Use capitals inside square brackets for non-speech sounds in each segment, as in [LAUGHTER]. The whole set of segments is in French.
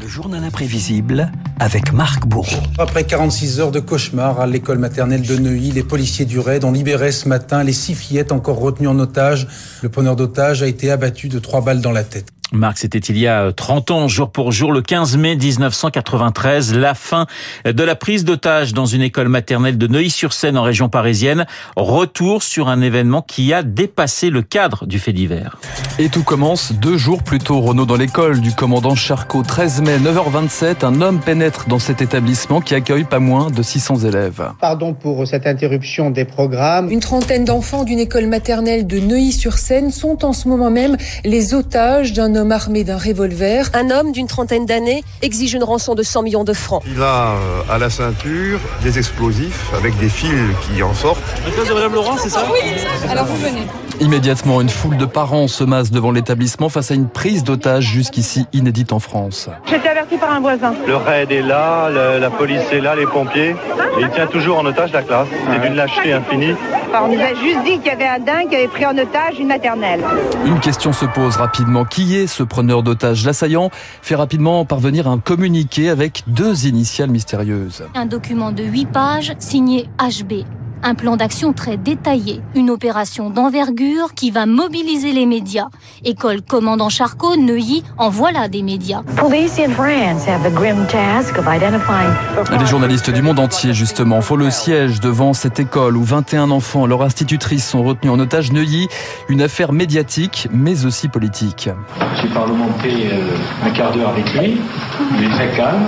Le journal imprévisible avec Marc Bourreau. Après 46 heures de cauchemar à l'école maternelle de Neuilly, les policiers du raid ont libéré ce matin les six fillettes encore retenues en otage. Le preneur d'otage a été abattu de trois balles dans la tête. Marc, c'était il y a 30 ans, jour pour jour, le 15 mai 1993, la fin de la prise d'otage dans une école maternelle de Neuilly-sur-Seine en région parisienne. Retour sur un événement qui a dépassé le cadre du fait divers. Et tout commence deux jours plus tôt, Renault, dans l'école du commandant Charcot. 13 mai, 9h27, un homme pénètre dans cet établissement qui accueille pas moins de 600 élèves. Pardon pour cette interruption des programmes. Une trentaine d'enfants d'une école maternelle de Neuilly-sur-Seine sont en ce moment même les otages d'un homme armé d'un revolver. Un homme d'une trentaine d'années exige une rançon de 100 millions de francs. Il a euh, à la ceinture des explosifs avec des fils qui en sortent. de Madame Laurent, c'est ça? Oui, alors vous venez. Immédiatement, une foule de parents se masse devant l'établissement face à une prise d'otage jusqu'ici inédite en France. J'ai été averti par un voisin. Le raid est là, le- la police est là, les pompiers. Et il tient toujours en otage la classe. C'est d'une lâcheté infinie. On nous a juste dit qu'il y avait un dingue qui avait pris en otage une maternelle. Une question se pose rapidement. Qui est ce preneur d'otage L'assaillant fait rapidement parvenir un communiqué avec deux initiales mystérieuses. Un document de 8 pages signé HB. Un plan d'action très détaillé, une opération d'envergure qui va mobiliser les médias. École commandant Charcot, Neuilly, en voilà des médias. Police in France have the grim task of identifying. Les journalistes du monde entier, justement, font le siège devant cette école où 21 enfants, leur institutrice, sont retenus en otage. Neuilly, une affaire médiatique, mais aussi politique. J'ai parlementé euh, un quart d'heure avec lui. Il est très calme.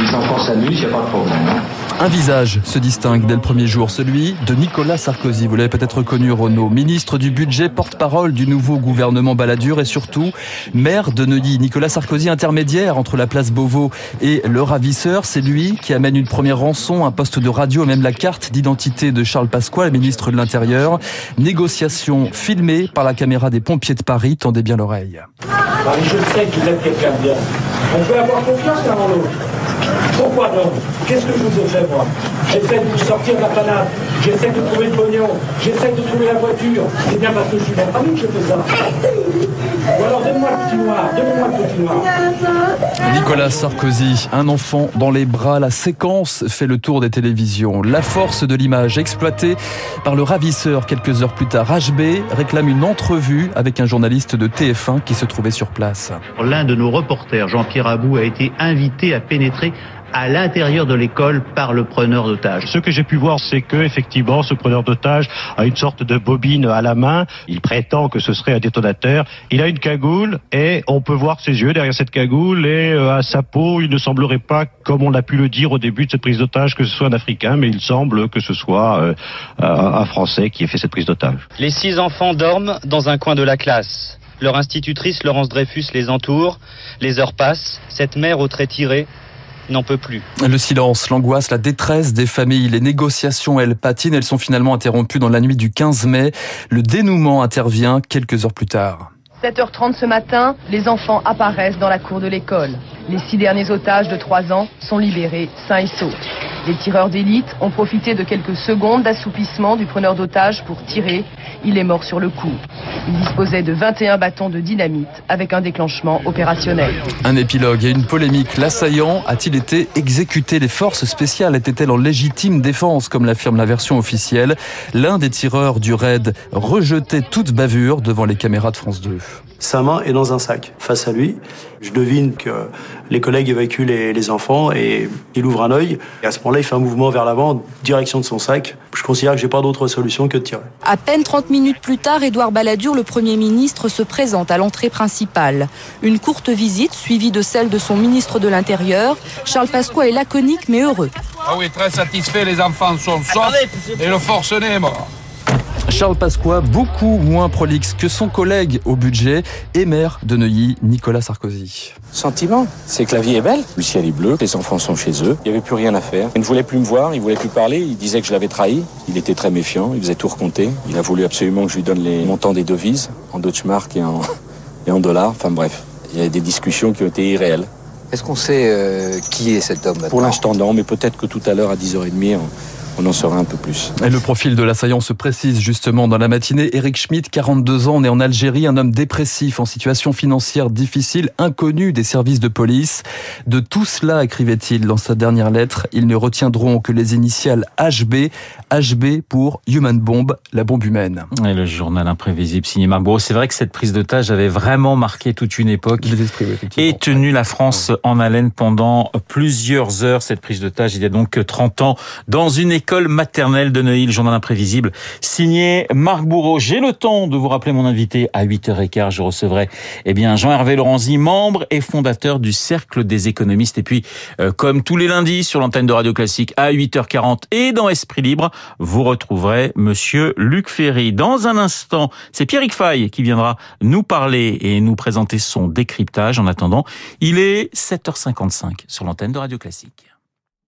Les enfants s'amusent, il n'y a pas de problème. Un visage se distingue dès le premier jour, celui de Nicolas Sarkozy. Vous l'avez peut-être reconnu, Renaud, ministre du budget, porte-parole du nouveau gouvernement Balladur et surtout maire de Neuilly. Nicolas Sarkozy, intermédiaire entre la place Beauvau et le ravisseur, c'est lui qui amène une première rançon, un poste de radio même la carte d'identité de Charles Pasqua, ministre de l'Intérieur. Négociation filmée par la caméra des pompiers de Paris. Tendez bien l'oreille. Je sais que êtes quelqu'un de bien. On peut avoir confiance l'autre. Pourquoi non Qu'est-ce que je vous ai fait, moi J'essaie de vous sortir de la panade. J'essaie de trouver le pognon. J'essaie de trouver la voiture. C'est bien parce que je suis votre ami que je fais ça. Ou alors, donne-moi le petit noir. Donnez-moi le petit noir. Nicolas Sarkozy, un enfant dans les bras, la séquence fait le tour des télévisions. La force de l'image exploitée par le ravisseur quelques heures plus tard. HB réclame une entrevue avec un journaliste de TF1 qui se trouvait sur place. L'un de nos reporters, Jean-Pierre Abou, a été invité à pénétrer à l'intérieur de l'école par le preneur d'otage. Ce que j'ai pu voir, c'est que effectivement, ce preneur d'otage a une sorte de bobine à la main. Il prétend que ce serait un détonateur. Il a une cagoule et on peut voir ses yeux derrière cette cagoule et euh, à sa peau, il ne semblerait pas, comme on a pu le dire au début de cette prise d'otage, que ce soit un Africain, mais il semble que ce soit euh, un un Français qui ait fait cette prise d'otage. Les six enfants dorment dans un coin de la classe. Leur institutrice, Laurence Dreyfus, les entoure. Les heures passent. Cette mère au trait tiré n'en peut plus. Le silence, l'angoisse, la détresse des familles, les négociations, elles patinent, elles sont finalement interrompues dans la nuit du 15 mai. Le dénouement intervient quelques heures plus tard. 7h30 ce matin, les enfants apparaissent dans la cour de l'école. Les six derniers otages de 3 ans sont libérés sains et saufs. Les tireurs d'élite ont profité de quelques secondes d'assoupissement du preneur d'otages pour tirer. Il est mort sur le coup. Il disposait de 21 bâtons de dynamite avec un déclenchement opérationnel. Un épilogue et une polémique. L'assaillant a-t-il été exécuté? Les forces spéciales étaient-elles en légitime défense, comme l'affirme la version officielle? L'un des tireurs du raid rejetait toute bavure devant les caméras de France 2. Sa main est dans un sac face à lui. Je devine que les collègues évacuent les, les enfants et il ouvre un œil. Et à ce moment-là, il fait un mouvement vers l'avant, direction de son sac. Je considère que j'ai pas d'autre solution que de tirer. À peine 30 minutes plus tard, Édouard Balladur, le Premier ministre, se présente à l'entrée principale. Une courte visite suivie de celle de son ministre de l'Intérieur. Charles Pasqua est laconique mais heureux. Ah oui, très satisfait, les enfants sont saufs et le forcené est mort. Charles Pasqua, beaucoup moins prolixe que son collègue au budget et maire de Neuilly, Nicolas Sarkozy. Sentiment, c'est que la vie est belle. Le ciel est bleu, les enfants sont chez eux. Il n'y avait plus rien à faire. Il ne voulait plus me voir, il ne voulait plus parler. Il disait que je l'avais trahi. Il était très méfiant, il faisait tout recompter. Il a voulu absolument que je lui donne les montants des devises en Deutschmark et en, [LAUGHS] et en dollars. Enfin bref, il y a des discussions qui ont été irréelles. Est-ce qu'on sait euh, qui est cet homme Pour l'instant, non, mais peut-être que tout à l'heure à 10h30, on, on en saura un peu plus. Et le profil de l'assaillant se précise justement dans la matinée. Eric Schmidt, 42 ans, né en Algérie, un homme dépressif, en situation financière difficile, inconnu des services de police. De tout cela, écrivait-il dans sa dernière lettre, ils ne retiendront que les initiales HB, HB pour Human Bomb, la bombe humaine. Et le journal imprévisible signé Marc C'est vrai que cette prise d'otage avait vraiment marqué toute une époque et tenu la France en haleine pendant plusieurs heures. Cette prise d'otage, il y a donc 30 ans, dans une école maternelle de Neuilly, journal imprévisible, signé Marc Bourreau. J'ai le temps de vous rappeler mon invité à 8h15. Je recevrai eh bien Jean-Hervé Lorenzi, membre et fondateur du Cercle des économistes. Et puis, euh, comme tous les lundis sur l'antenne de Radio Classique à 8h40 et dans Esprit Libre, vous retrouverez Monsieur Luc Ferry. Dans un instant, c'est Pierrick Fay qui viendra nous parler et nous présenter son décryptage. En attendant, il est 7h55 sur l'antenne de Radio Classique.